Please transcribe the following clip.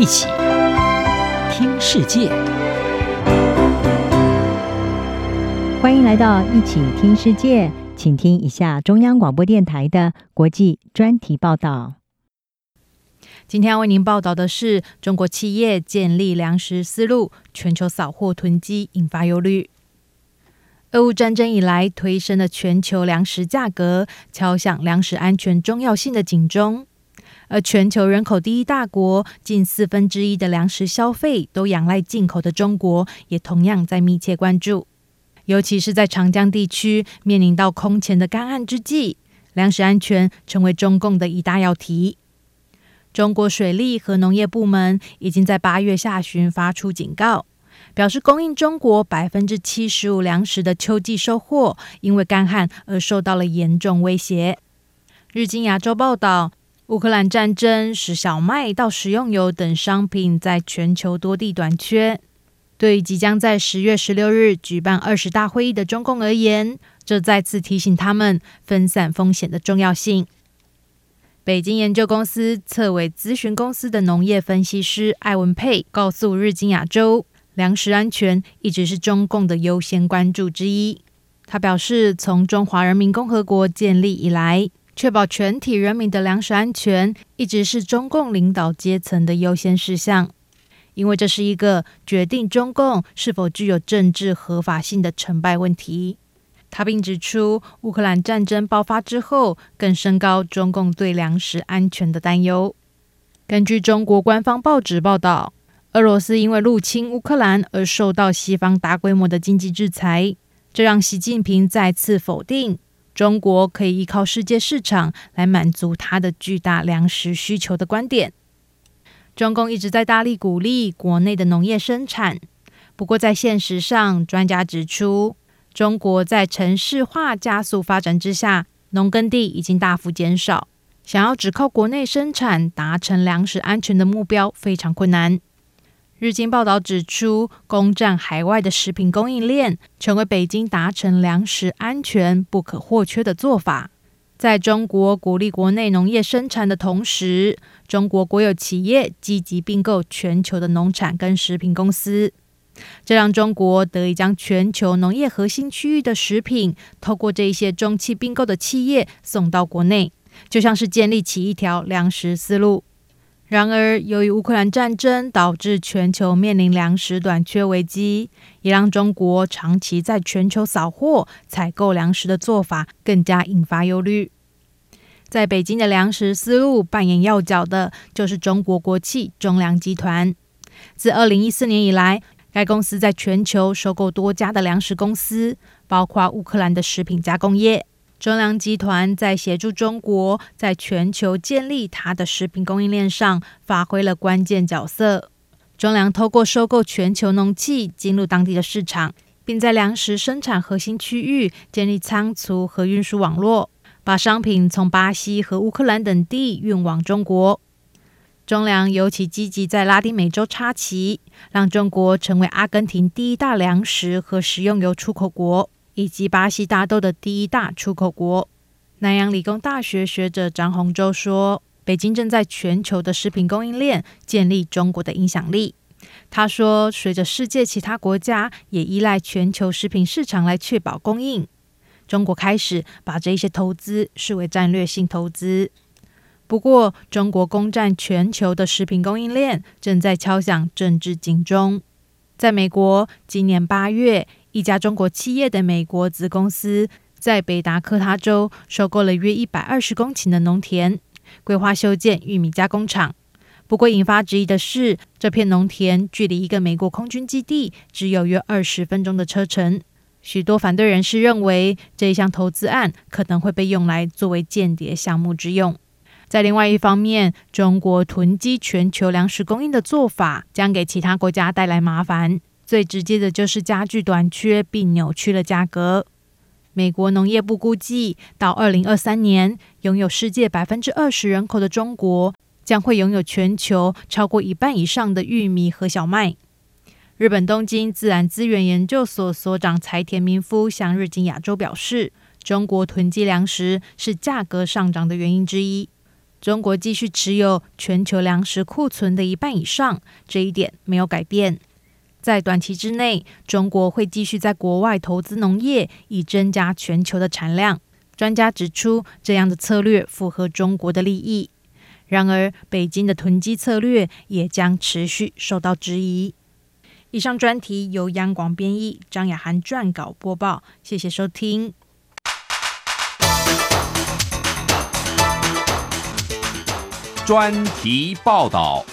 一起听世界，欢迎来到一起听世界，请听一下中央广播电台的国际专题报道。今天要为您报道的是中国企业建立粮食思路，全球扫货囤积引发忧虑。俄乌战争以来，推升的全球粮食价格，敲响粮食安全重要性的警钟。而全球人口第一大国，近四分之一的粮食消费都仰赖进口的中国，也同样在密切关注。尤其是在长江地区面临到空前的干旱之际，粮食安全成为中共的一大要题。中国水利和农业部门已经在八月下旬发出警告，表示供应中国百分之七十五粮食的秋季收获，因为干旱而受到了严重威胁。日经亚洲报道，乌克兰战争使小麦到食用油等商品在全球多地短缺。对于即将在十月十六日举办二十大会议的中共而言，这再次提醒他们分散风险的重要性。北京研究公司策委咨询公司的农业分析师艾文佩告诉日经亚洲，粮食安全一直是中共的优先关注之一。他表示，从中华人民共和国建立以来，确保全体人民的粮食安全一直是中共领导阶层的优先事项，因为这是一个决定中共是否具有政治合法性的成败问题。他并指出，乌克兰战争爆发之后，更升高中共对粮食安全的担忧。根据中国官方报纸报道，俄罗斯因为入侵乌克兰而受到西方大规模的经济制裁，这让习近平再次否定中国可以依靠世界市场来满足他的巨大粮食需求的观点。中共一直在大力鼓励国内的农业生产，不过在现实上，专家指出，中国在城市化加速发展之下，农耕地已经大幅减少，想要只靠国内生产达成粮食安全的目标非常困难。日经报道指出，攻占海外的食品供应链，成为北京达成粮食安全不可或缺的做法。在中国鼓励国内农业生产的同时，中国国有企业积极并购全球的农产跟食品公司。这让中国得以将全球农业核心区域的食品，透过这些中期并购的企业送到国内，就像是建立起一条粮食丝路。然而，由于乌克兰战争导致全球面临粮食短缺危机，也让中国长期在全球扫货、采购粮食的做法更加引发忧虑。在北京的粮食思路扮演要角的，就是中国国企中粮集团。自二零一四年以来，该公司在全球收购多家的粮食公司，包括乌克兰的食品加工业。中粮集团在协助中国在全球建立它的食品供应链上发挥了关键角色。中粮透过收购全球农企进入当地的市场，并在粮食生产核心区域建立仓储和运输网络，把商品从巴西和乌克兰等地运往中国。中粮尤其积极在拉丁美洲插旗，让中国成为阿根廷第一大粮食和食用油出口国，以及巴西大豆的第一大出口国。南洋理工大学学者张洪洲说：“北京正在全球的食品供应链建立中国的影响力。”他说：“随着世界其他国家也依赖全球食品市场来确保供应，中国开始把这些投资视为战略性投资。”不过，中国攻占全球的食品供应链正在敲响政治警钟。在美国，今年八月，一家中国企业的美国子公司在北达科他州收购了约一百二十公顷的农田，规划修建玉米加工厂。不过，引发质疑的是，这片农田距离一个美国空军基地只有约二十分钟的车程。许多反对人士认为，这一项投资案可能会被用来作为间谍项目之用。在另外一方面，中国囤积全球粮食供应的做法将给其他国家带来麻烦。最直接的就是加剧短缺，并扭曲了价格。美国农业部估计，到二零二三年，拥有世界百分之二十人口的中国将会拥有全球超过一半以上的玉米和小麦。日本东京自然资源研究所所长柴田明夫向日经亚洲表示，中国囤积粮食是价格上涨的原因之一。中国继续持有全球粮食库存的一半以上，这一点没有改变。在短期之内，中国会继续在国外投资农业，以增加全球的产量。专家指出，这样的策略符合中国的利益。然而，北京的囤积策略也将持续受到质疑。以上专题由央广编译，张雅涵撰稿播报。谢谢收听。专题报道。